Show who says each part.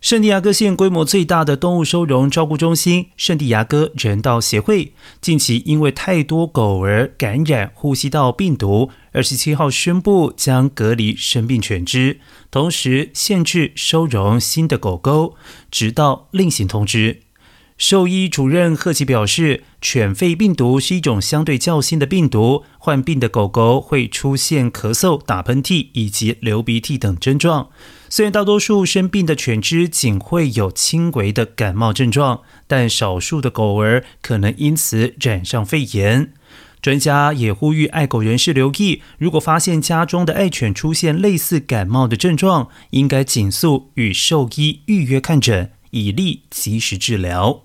Speaker 1: 圣地亚哥县规模最大的动物收容照顾中心——圣地亚哥人道协会，近期因为太多狗儿感染呼吸道病毒，二十七号宣布将隔离生病犬只，同时限制收容新的狗狗，直到另行通知。兽医主任贺奇表示，犬肺病毒是一种相对较新的病毒，患病的狗狗会出现咳嗽、打喷嚏以及流鼻涕等症状。虽然大多数生病的犬只仅会有轻微的感冒症状，但少数的狗儿可能因此染上肺炎。专家也呼吁爱狗人士留意，如果发现家中的爱犬出现类似感冒的症状，应该紧速与兽医预约看诊，以利及时治疗。